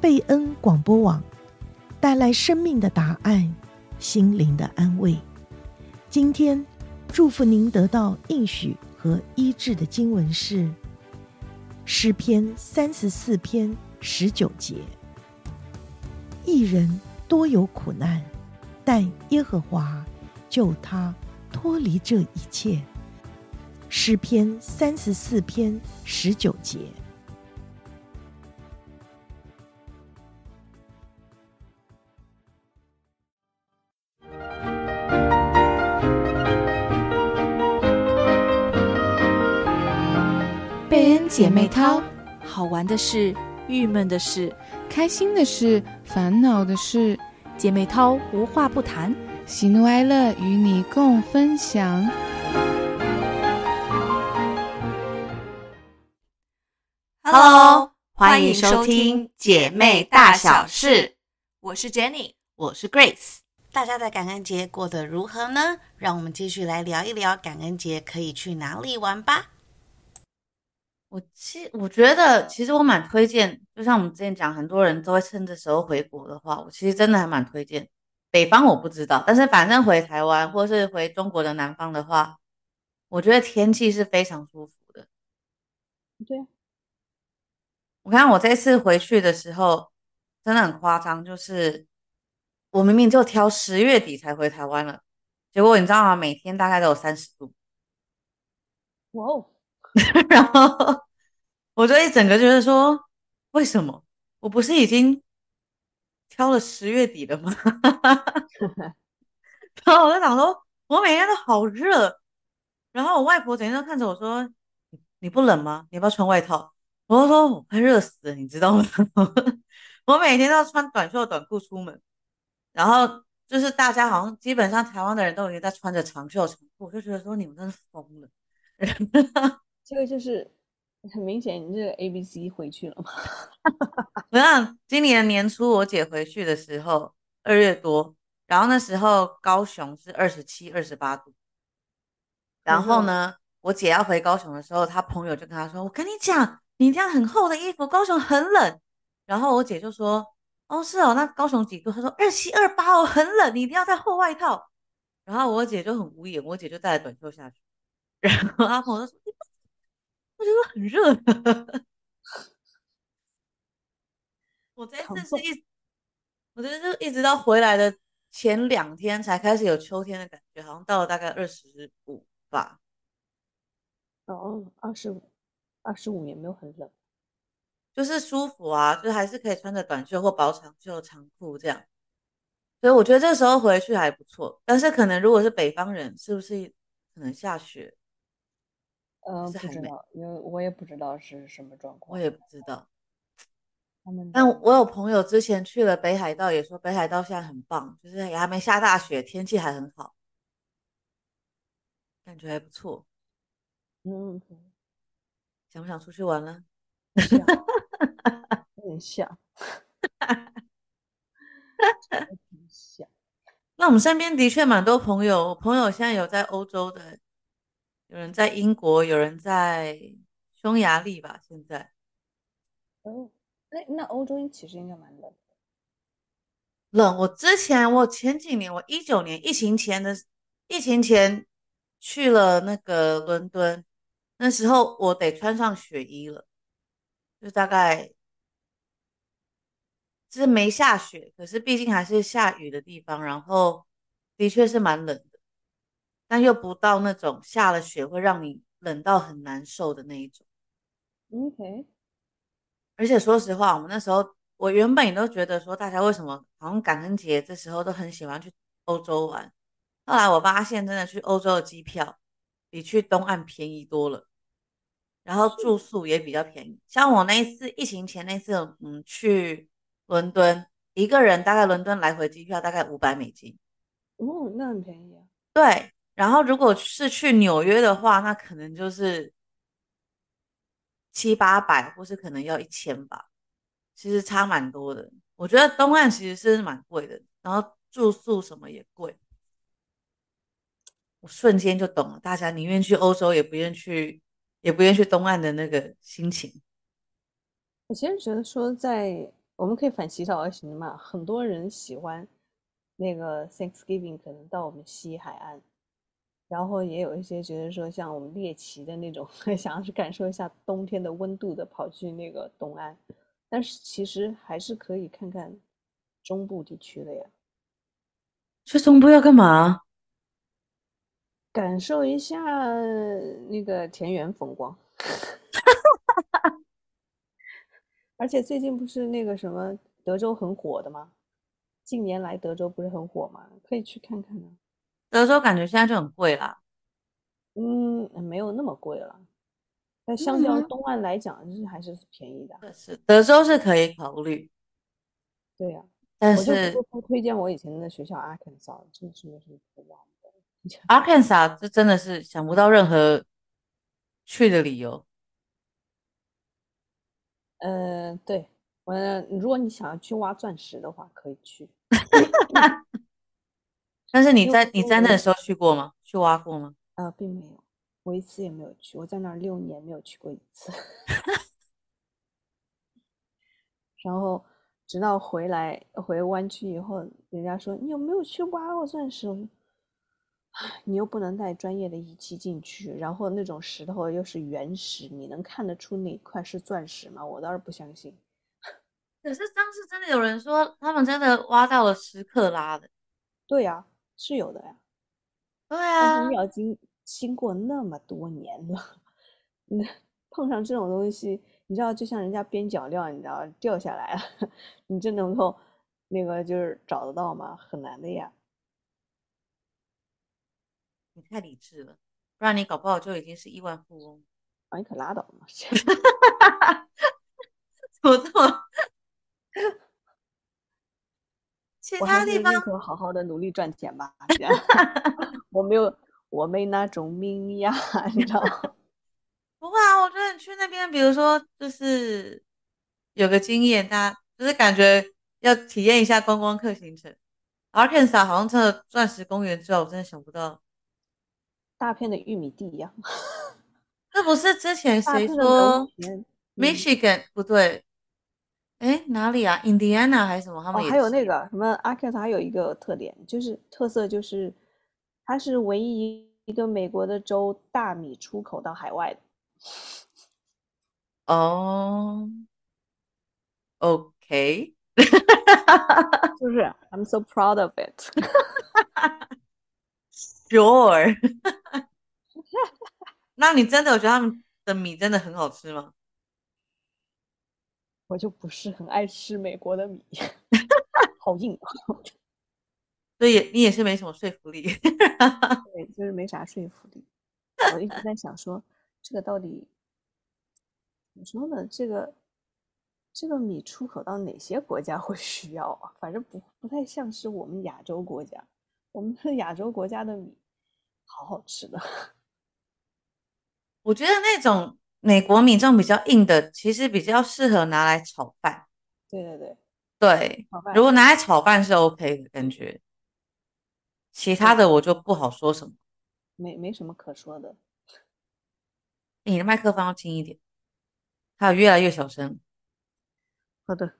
贝恩广播网，带来生命的答案，心灵的安慰。今天祝福您得到应许和医治的经文是诗篇三十四篇十九节：一人多有苦难，但耶和华救他脱离这一切。诗篇三十四篇十九节。姐妹淘，好玩的事、郁闷的事、开心的事、烦恼的事，姐妹淘无话不谈，喜怒哀乐与你共分享。Hello，欢迎收听姐妹大小事。我是 Jenny，我是 Grace。大家的感恩节过得如何呢？让我们继续来聊一聊感恩节可以去哪里玩吧。我其我觉得，其实我蛮推荐，就像我们之前讲，很多人都会趁这时候回国的话，我其实真的还蛮推荐。北方我不知道，但是反正回台湾或是回中国的南方的话，我觉得天气是非常舒服的。对。我看我这次回去的时候，真的很夸张，就是我明明就挑十月底才回台湾了，结果你知道吗？每天大概都有三十度，哇哦！然后我就一整个就是说，为什么我不是已经挑了十月底了吗？然后我就想说，我每天都好热，然后我外婆整天都看着我说，你不冷吗？你要不要穿外套？我就说我快热死了，你知道吗？我每天都要穿短袖短裤出门，然后就是大家好像基本上台湾的人都已经在穿着长袖长裤，我就觉得说你们真是疯了。这个就是很明显，你这个 A B C 回去了吗？我想今年年初我姐回去的时候，二月多，然后那时候高雄是二十七、二十八度，然后呢，我姐要回高雄的时候，她朋友就跟她说：“我跟你讲。”你这样很厚的衣服，高雄很冷。然后我姐就说：“哦，是哦，那高雄几度？”她说：“二七二八哦，很冷，你一定要带厚外套。”然后我姐就很无言，我姐就带了短袖下去。然后阿婆就说：“我觉得很热。”我这次是一，我觉得就一直到回来的前两天才开始有秋天的感觉，好像到了大概二十五吧。哦，二十五。二十五也没有很冷，就是舒服啊，就还是可以穿着短袖或薄长袖长裤这样，所以我觉得这时候回去还不错。但是可能如果是北方人，是不是可能下雪？嗯、呃，不知道，因为我也不知道是什么状况，我也不知道。他们，但我有朋友之前去了北海道，也说北海道现在很棒，就是也还没下大雪，天气还很好，感觉还不错。嗯。想不想出去玩了？有点像，那我们身边的确蛮多朋友，朋友现在有在欧洲的，有人在英国，有人在匈牙利吧？现在。哦，那那欧洲其实应该蛮冷的。冷。我之前，我前几年，我一九年疫情前的疫情前去了那个伦敦。那时候我得穿上雪衣了，就大概就是没下雪，可是毕竟还是下雨的地方，然后的确是蛮冷的，但又不到那种下了雪会让你冷到很难受的那一种。OK，而且说实话，我们那时候我原本也都觉得说，大家为什么好像感恩节这时候都很喜欢去欧洲玩，后来我发现真的去欧洲的机票比去东岸便宜多了。然后住宿也比较便宜，像我那一次疫情前那次，嗯，去伦敦，一个人大概伦敦来回机票大概五百美金，哦，那很便宜啊。对，然后如果是去纽约的话，那可能就是七八百，或是可能要一千吧，其实差蛮多的。我觉得东岸其实是蛮贵的，然后住宿什么也贵。我瞬间就懂了，大家宁愿去欧洲，也不愿去。也不愿去东岸的那个心情。我其实觉得说，在我们可以反其道而行嘛。很多人喜欢那个 Thanksgiving，可能到我们西海岸，然后也有一些觉得说像我们猎奇的那种，想要去感受一下冬天的温度的，跑去那个东安。但是其实还是可以看看中部地区的呀。去中部要干嘛？感受一下那个田园风光。而且最近不是那个什么德州很火的吗？近年来德州不是很火吗？可以去看看呢。德州感觉现在就很贵啦。嗯，没有那么贵了。但相较东岸来讲，就是还是便宜的。嗯、是德州是可以考虑。对呀、啊，但是不推荐我以前的学校 Arkansas，真的是没什么可玩的。Arkansas 这真的是想不到任何去的理由。呃，对，我如果你想要去挖钻石的话，可以去。但是你在你在那的时候去过吗？去挖过吗？呃，并没有，我一次也没有去。我在那儿六年，没有去过一次。然后直到回来回湾区以后，人家说你有没有去挖过钻石？你又不能带专业的仪器进去，然后那种石头又是原石，你能看得出哪块是钻石吗？我倒是不相信。可是当时真的有人说，他们真的挖到了十克拉的。对呀，是有的呀。对啊，你要经经过那么多年了，那碰上这种东西，你知道，就像人家边角料，你知道掉下来了，你真能够那个就是找得到吗？很难的呀。你太理智了，不然你搞不好就已经是亿万富翁。啊，你可拉倒吧！怎么这么？其他地方可好好的努力赚钱吧。我没有，我没那种命呀，你知道吗？不会啊，我觉得你去那边，比如说就是有个经验，大家就是感觉要体验一下观光客行程。Arkansas 好像真的钻石公园之外，我真的想不到。大片的玉米地一样，那不是之前谁说 Michigan、嗯、不对？哎，哪里啊？Indiana 还是什么？他们、哦、还有那个什么 Arkansas 还有一个特点，就是特色就是它是唯一一个美国的州大米出口到海外的。哦、oh,，OK，就是 I'm so proud of it。Sure，那你真的有觉得他们的米真的很好吃吗？我就不是很爱吃美国的米，好硬啊！所以你也是没什么说服力，对，就是没啥说服力。我一直在想说，这个到底怎么说呢？这个这个米出口到哪些国家会需要啊？反正不不太像是我们亚洲国家。我们是亚洲国家的米，好好吃的。我觉得那种美国米这种比较硬的，其实比较适合拿来炒饭。对对对，对，如果拿来炒饭是 OK 的感觉。其他的我就不好说什么，没没什么可说的。你的麦克风要轻一点，它有越来越小声。好的，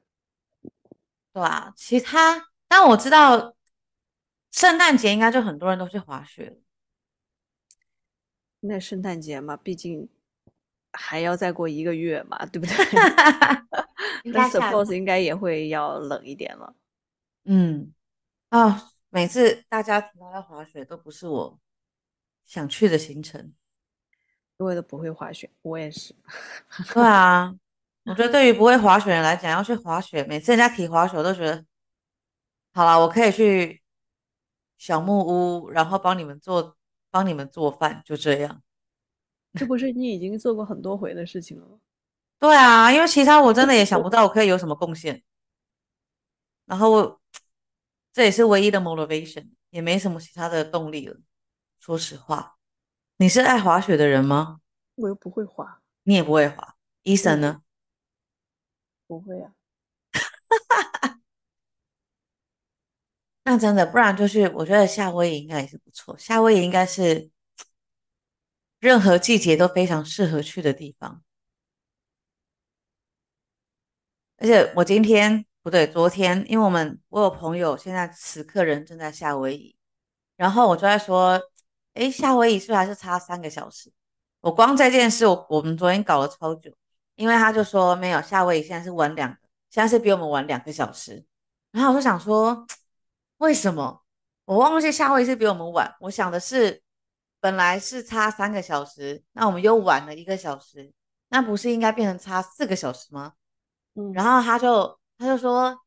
对啊，其他，但我知道。圣诞节应该就很多人都去滑雪了。那圣诞节嘛，毕竟还要再过一个月嘛，对不对？那 suppose 应该也会要冷一点了。嗯，啊、哦，每次大家提到要滑雪，都不是我想去的行程。因为都不会滑雪，我也是。对啊，我觉得对于不会滑雪的人来讲，要去滑雪，每次人家提滑雪，我都觉得，好了，我可以去。小木屋，然后帮你们做，帮你们做饭，就这样。这不是你已经做过很多回的事情了吗？对啊，因为其他我真的也想不 到我可以有什么贡献。然后我这也是唯一的 motivation，也没什么其他的动力了。说实话，你是爱滑雪的人吗？我又不会滑。你也不会滑。Eason 呢？不会啊。那真的，不然就是我觉得夏威夷应该也是不错。夏威夷应该是任何季节都非常适合去的地方。而且我今天不对，昨天，因为我们我有朋友现在此刻人正在夏威夷，然后我就在说，诶，夏威夷是不是还是差三个小时？我光这件事，我我们昨天搞了超久，因为他就说没有，夏威夷现在是晚两，现在是比我们晚两个小时。然后我就想说，为什么？我忘记夏威夷是比我们晚，我想的是，本来是差三个小时，那我们又晚了一个小时，那不是应该变成差四个小时吗？嗯，然后他就他就说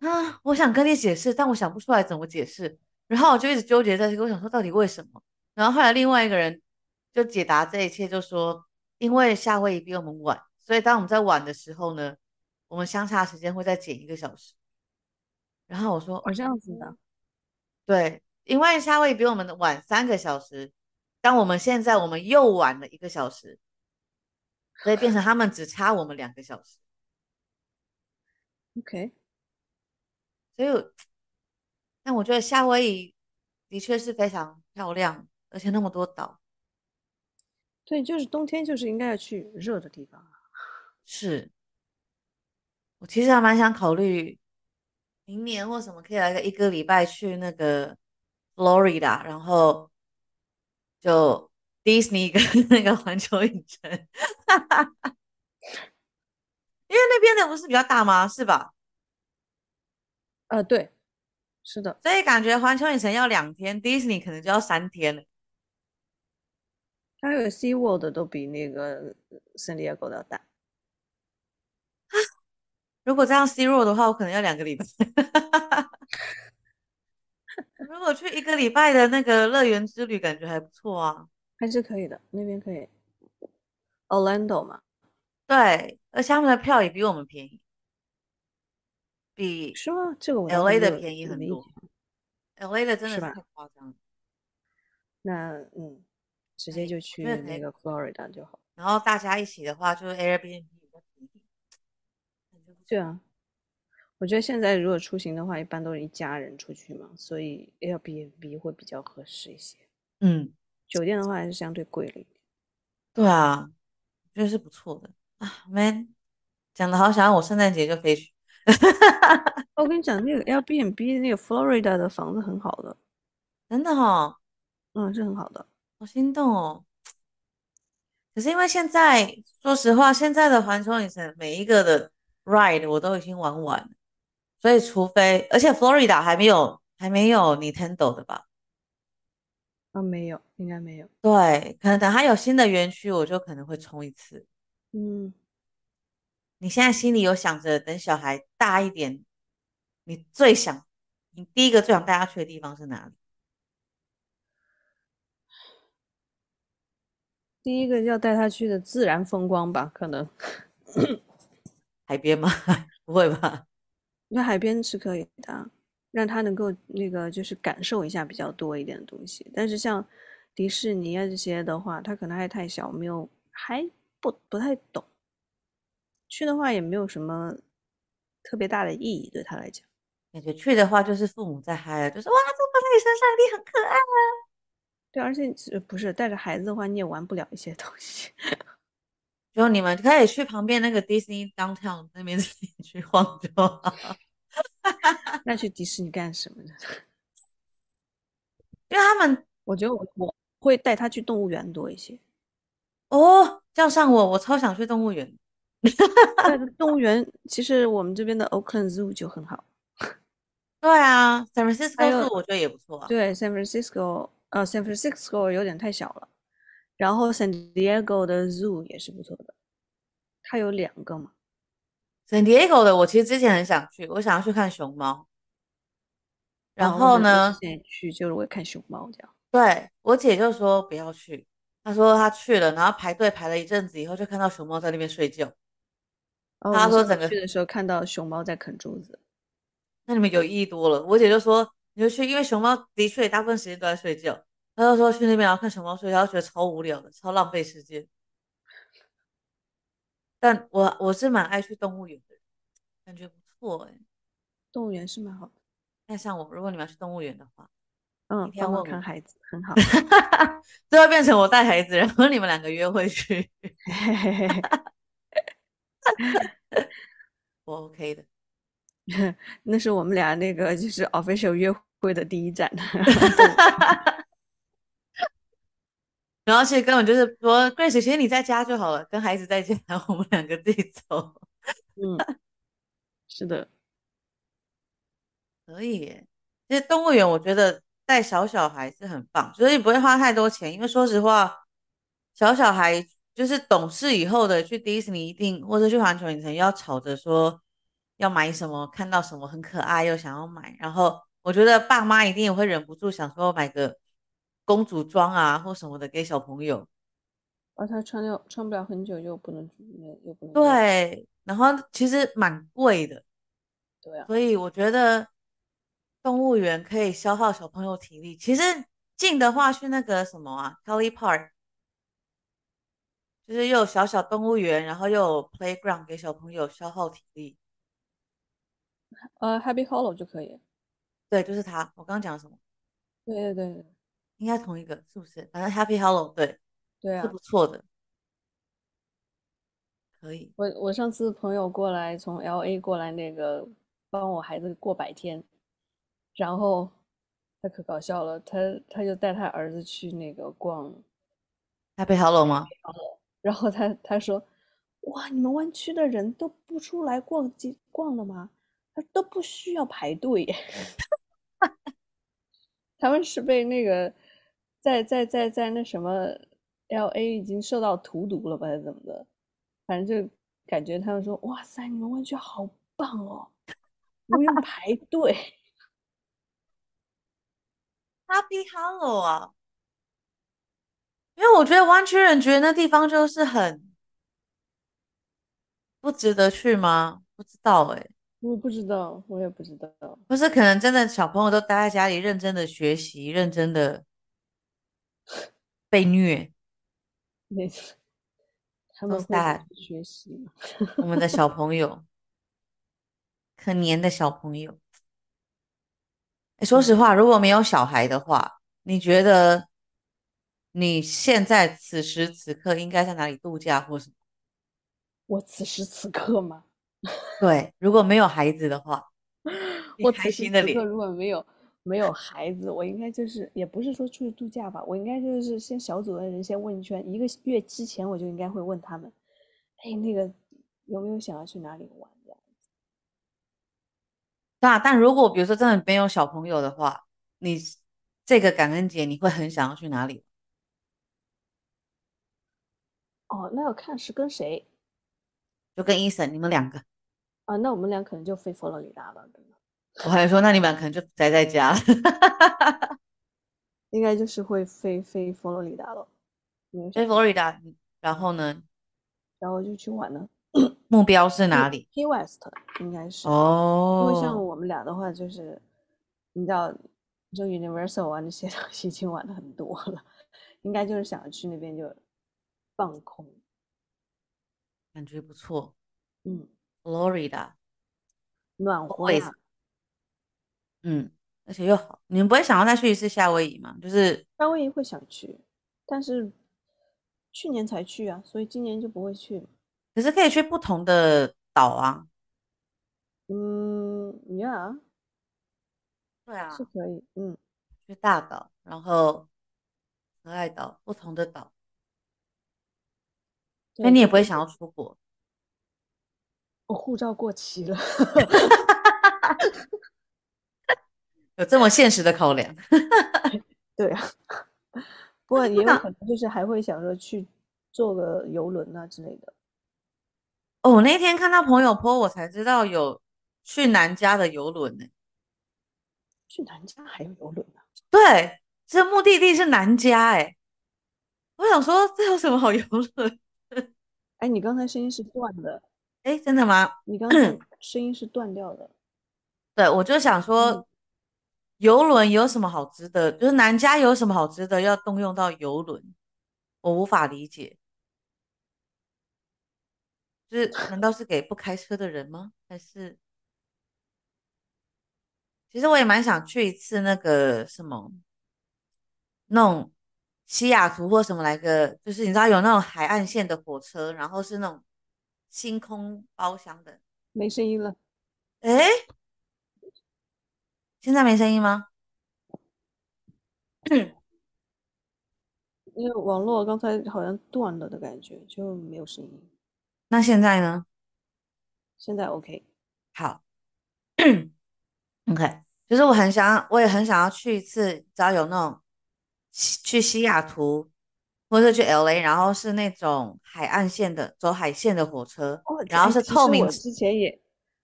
啊，我想跟你解释，但我想不出来怎么解释。然后我就一直纠结在这个，我想说到底为什么？然后后来另外一个人。就解答这一切，就说因为夏威夷比我们晚，所以当我们在晚的时候呢，我们相差时间会再减一个小时。然后我说哦，这样子的，对，因为夏威夷比我们晚三个小时，当我们现在我们又晚了一个小时，所以变成他们只差我们两个小时。OK，所以，但我觉得夏威夷的确是非常漂亮，而且那么多岛。对，就是冬天，就是应该要去热的地方。是，我其实还蛮想考虑明年或什么可以来个一个礼拜去那个 Florida，然后就 Disney 跟 那个环球影城，因为那边的不是比较大吗？是吧？呃，对，是的，所以感觉环球影城要两天，Disney 可能就要三天了。还有 Sea World 都比那个 San Diego 要大。啊，如果这样 Sea World 的话，我可能要两个礼拜。如果去一个礼拜的那个乐园之旅，感觉还不错啊，还是可以的，那边可以。Orlando 嘛，对，而且他们的票也比我们便宜，比是吗？这个我 LA 的便宜很多，LA 的真的是太夸张了。那嗯。直接就去那个 Florida 就好，然后大家一起的话，就是 Airbnb 比较便宜。对啊，我觉得现在如果出行的话，一般都是一家人出去嘛，所以 Airbnb 会比较合适一些。嗯，酒店的话还是相对贵了一点。对啊，我觉得是不错的啊。Man，讲的好想要我圣诞节就飞去。我跟你讲，那个 Airbnb 那个 Florida 的房子很好的，真的哈、哦，嗯，是很好的。好心动哦！可是因为现在，说实话，现在的环球影城每一个的 ride 我都已经玩完了，所以除非，而且 Florida 还没有还没有 Nintendo 的吧？啊，没有，应该没有。对，可能等它有新的园区，我就可能会冲一次。嗯，你现在心里有想着，等小孩大一点，你最想，你第一个最想带他去的地方是哪里？第一个要带他去的自然风光吧，可能海边吗？不会吧？那海边是可以的，让他能够那个就是感受一下比较多一点的东西。但是像迪士尼啊这些的话，他可能还太小，没有还不不太懂。去的话也没有什么特别大的意义，对他来讲。感觉去的话就是父母在嗨了，就是哇，这放在你身上，你很可爱啊。对，而且不是带着孩子的话，你也玩不了一些东西。就你们可以去旁边那个 Disney Downtown 那边 自己去晃就好。那去迪士尼干什么呢？因为他们，我觉得我我会带他去动物园多一些。哦，叫上我，我超想去动物园。动物园其实我们这边的 Oakland Zoo 就很好。对啊，San Francisco Zoo 我觉得也不错啊。对，San Francisco。呃，San Francisco 有点太小了，然后 San Diego 的 Zoo 也是不错的，它有两个嘛。San Diego 的我其实之前很想去，我想要去看熊猫。然后呢，之前去就是为看熊猫这样。对，我姐就说不要去，她说她去了，然后排队排了一阵子以后，就看到熊猫在那边睡觉。哦，她说整个去的时候看到熊猫在啃竹子，那你们有意义多了。我姐就说。你就去，因为熊猫的确大部分时间都在睡觉。他就说去那边要看熊猫所以，他觉得超无聊的，超浪费时间。但我我是蛮爱去动物园的，感觉不错哎、欸。动物园是蛮好的。那像我，如果你们要去动物园的话，嗯，帮我看孩子很好。最后变成我带孩子，然后你们两个约会去。我 OK 的。那是我们俩那个就是 official 约会的第一站。然后其实根本就是说，Grace，其实你在家就好了，跟孩子在家，我们两个自己走。嗯，是的，可以耶。其实动物园，我觉得带小小孩是很棒，所以不会花太多钱。因为说实话，小小孩就是懂事以后的去迪士尼一定，或者去环球影城要吵着说要买什么，看到什么很可爱又想要买。然后我觉得爸妈一定也会忍不住想说买个。公主装啊，或什么的给小朋友，而他穿了穿不了很久，又不能又不能对，然后其实蛮贵的，对啊，所以我觉得动物园可以消耗小朋友体力。其实近的话去那个什么啊，Kelly Park，就是又有小小动物园，然后又有 playground 给小朋友消耗体力。呃，Happy Hollow 就可以，对，就是他。我刚刚讲的什么？对对对。应该同一个是不是？反正 Happy Hollow 对，对啊，是不错的，可以。我我上次朋友过来从 LA 过来，那个帮我孩子过百天，然后他可搞笑了，他他就带他儿子去那个逛 Happy Hollow 吗？然后他他说，哇，你们湾区的人都不出来逛街逛了吗？他都不需要排队，他们是被那个。在在在在那什么，LA 已经受到荼毒了吧？还是怎么的？反正就感觉他们说：“哇塞，你们湾区好棒哦，不用排队。”Happy Hollow 啊，因为我觉得湾区人觉得那地方就是很不值得去吗？不知道哎、欸，我不知道，我也不知道。不是，可能真的小朋友都待在家里，认真的学习，认真的。被虐，没错，他们在学习。我们的小朋友，可怜的小朋友。欸，说实话，如果没有小孩的话，你觉得你现在此时此刻应该在哪里度假或什么？我此时此刻吗？对，如果没有孩子的话，我开心的脸。如果没有。没有孩子，我应该就是也不是说出去度假吧，我应该就是先小组的人先问一圈，一个月之前我就应该会问他们，哎，那个有没有想要去哪里玩这样子？那但如果比如说真的没有小朋友的话，你这个感恩节你会很想要去哪里？哦，那要看是跟谁，就跟 Eason 你们两个啊，那我们俩可能就飞佛罗里达了。我还说，那你们可能就宅在家，应该就是会飞飞佛罗里达了。飞佛罗里达，然后呢？然后就去玩了。目标是哪里？Key West 应该是哦。因为像我们俩的话，就是你知道，就 Universal 玩那些东西已经玩的很多了，应该就是想去那边就放空，感觉不错。嗯，Florida 暖和呀。嗯，而且又好，你们不会想要再去一次夏威夷吗？就是夏威夷会想去，但是去年才去啊，所以今年就不会去了。可是可以去不同的岛啊。嗯，Yeah，对啊，是可以。嗯，去大岛，然后可爱岛，不同的岛。所以你也不会想要出国？我护照过期了。有这么现实的考量，对啊，不过也有可能就是还会想说去坐个游轮啊之类的。哦，我那天看到朋友 po，我才知道有去南加的游轮呢。去南加还有游轮啊？对，这目的地是南加哎。我想说，这有什么好游轮？哎，你刚才声音是断的。哎，真的吗？你刚才声音是断掉的。对，我就想说。嗯游轮有什么好值得？就是南加有什么好值得要动用到游轮？我无法理解。就是难道是给不开车的人吗？还是？其实我也蛮想去一次那个什么，那种西雅图或什么来个，就是你知道有那种海岸线的火车，然后是那种星空包厢的。没声音了。哎，现在没声音吗？因为网络刚才好像断了的感觉，就没有声音。那现在呢？现在 OK。好，OK，就是我很想，我也很想要去一次，只要有那种去西雅图或者去 LA，然后是那种海岸线的，走海线的火车，哦、然后是透明。我之前也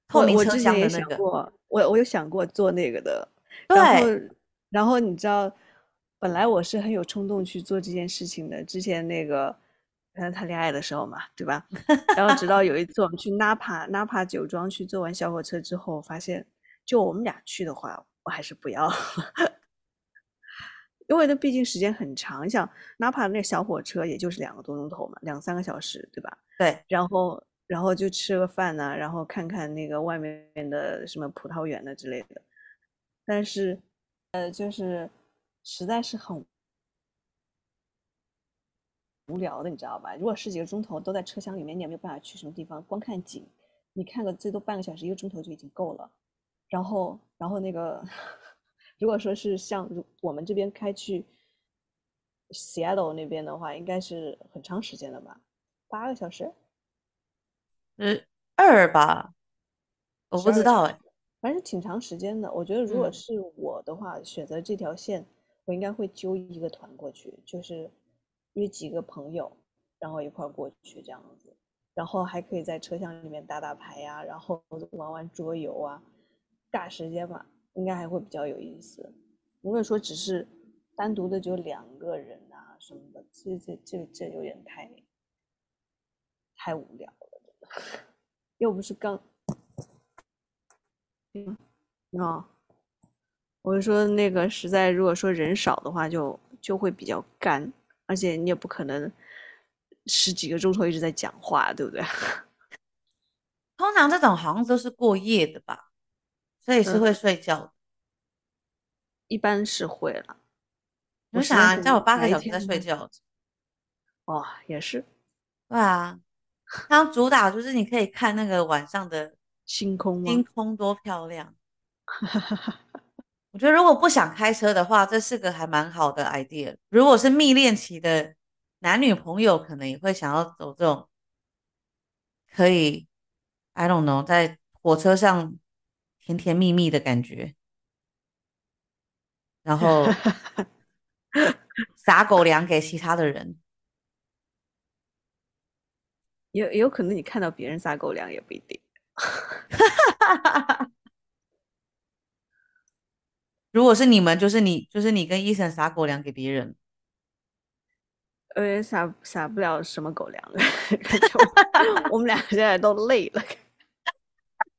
透明车厢的那个，我我，我有想过做那个的。然后，然后你知道，本来我是很有冲动去做这件事情的。之前那个。跟他谈恋爱的时候嘛，对吧？然后直到有一次我们去纳帕纳帕酒庄去坐完小火车之后，发现就我们俩去的话，我还是不要，因为那毕竟时间很长。像纳帕那小火车也就是两个多钟头嘛，两三个小时，对吧？对。然后然后就吃个饭呢，然后看看那个外面的什么葡萄园的之类的。但是呃，就是实在是很。无聊的，你知道吧？如果十几个钟头都在车厢里面，你也没有办法去什么地方，光看景，你看个最多半个小时、一个钟头就已经够了。然后，然后那个，如果说是像我们这边开去 Seattle 那边的话，应该是很长时间的吧？八个小时？嗯，二吧？我不知道哎，反正挺长时间的。我觉得如果是我的话，嗯、选择这条线，我应该会揪一个团过去，就是。约几个朋友，然后一块儿过去这样子，然后还可以在车厢里面打打牌呀、啊，然后 玩玩桌游啊，尬时间吧，应该还会比较有意思。如果说只是单独的就两个人啊什么的，这这这这有点太太无聊了，又不是刚，嗯，啊，我是说那个实在如果说人少的话就，就就会比较干。而且你也不可能十几个钟头一直在讲话，对不对？通常这种好像都是过夜的吧，所以是会睡觉的。嗯、一般是会了。我想啊，叫我八个小时在睡觉。哦，也是。对啊，它主打就是你可以看那个晚上的星空，星空多漂亮。我觉得如果不想开车的话，这是个还蛮好的 idea。如果是蜜恋期的男女朋友，可能也会想要走这种可以，I don't know，在火车上甜甜蜜蜜的感觉，然后 撒狗粮给其他的人。有有可能你看到别人撒狗粮也不一定。如果是你们，就是你，就是你跟医生撒狗粮给别人，呃，撒撒不了什么狗粮了，我们俩现在都累了，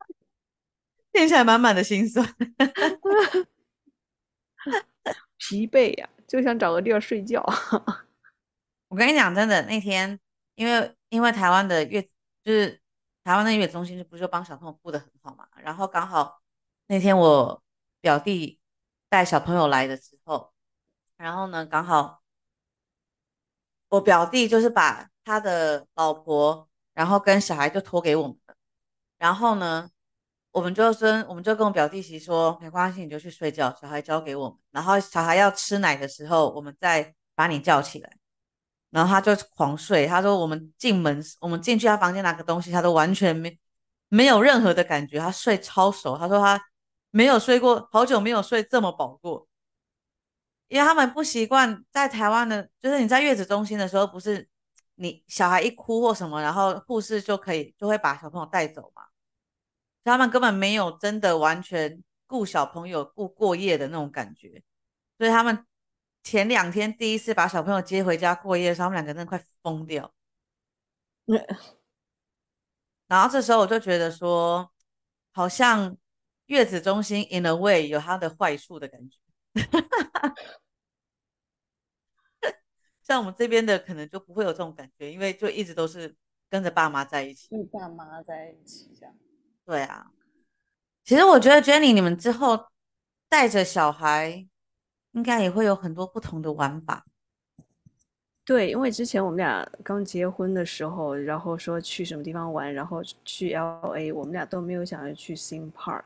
听起来满满的心酸，疲惫呀，就想找个地儿睡觉。我跟你讲，真的，那天因为因为台湾的月就是台湾的月子中心，不是就帮小朋友顾得很好嘛，然后刚好那天我表弟。带小朋友来的时候，然后呢，刚好我表弟就是把他的老婆，然后跟小孩就托给我们了。然后呢，我们就跟我们就跟我表弟媳说，没关系，你就去睡觉，小孩交给我们。然后小孩要吃奶的时候，我们再把你叫起来。然后他就狂睡。他说我们进门，我们进去他房间拿个东西，他都完全没没有任何的感觉，他睡超熟。他说他。没有睡过，好久没有睡这么饱过，因为他们不习惯在台湾的，就是你在月子中心的时候，不是你小孩一哭或什么，然后护士就可以就会把小朋友带走嘛，他们根本没有真的完全顾小朋友顾过夜的那种感觉，所以他们前两天第一次把小朋友接回家过夜的时候，他们两个真的快疯掉。然后这时候我就觉得说，好像。月子中心 in a way 有它的坏处的感觉，像我们这边的可能就不会有这种感觉，因为就一直都是跟着爸妈在一起，跟爸妈在一起这样。对啊，其实我觉得 Jenny 你们之后带着小孩，应该也会有很多不同的玩法。对，因为之前我们俩刚结婚的时候，然后说去什么地方玩，然后去 LA，我们俩都没有想要去 theme park。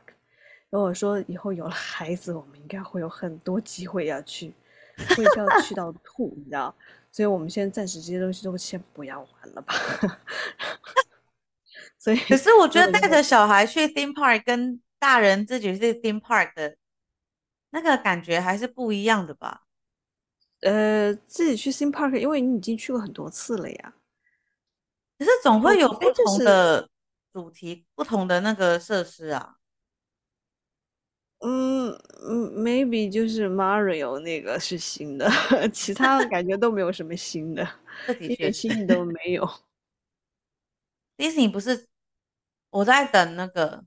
如果说以后有了孩子，我们应该会有很多机会要去，会要去到吐，你知道？所以我们现在暂时这些东西都先不要玩了吧。所以，可是我觉得带着小孩去 theme park 跟大人自己去 theme park 的那个感觉还是不一样的吧？呃，自己去 theme park，因为你已经去过很多次了呀。可是总会有不同的主题、不同的那个设施啊。嗯嗯，maybe 就是 Mario 那个是新的，其他感觉都没有什么新的，一点新意都没有。Disney 不是我在等那个，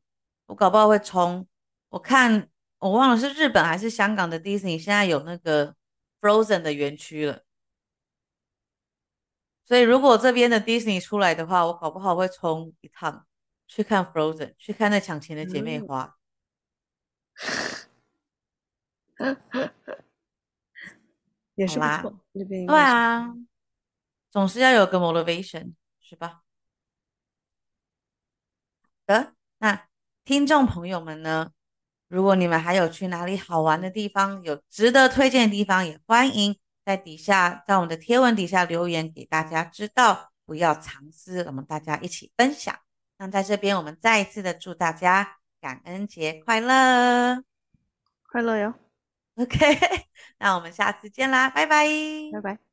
我搞不好会冲。我看我忘了是日本还是香港的 Disney，现在有那个 Frozen 的园区了。所以如果这边的 Disney 出来的话，我搞不好会冲一趟去看 Frozen，去看那抢钱的姐妹花。嗯 也是不错，对啊，总是要有个 motivation，是吧？好的，那听众朋友们呢？如果你们还有去哪里好玩的地方，有值得推荐的地方，也欢迎在底下，在我们的贴文底下留言给大家知道，不要藏私，我们大家一起分享。那在这边，我们再一次的祝大家感恩节快乐！快乐哟，OK，那我们下次见啦，拜拜，拜拜。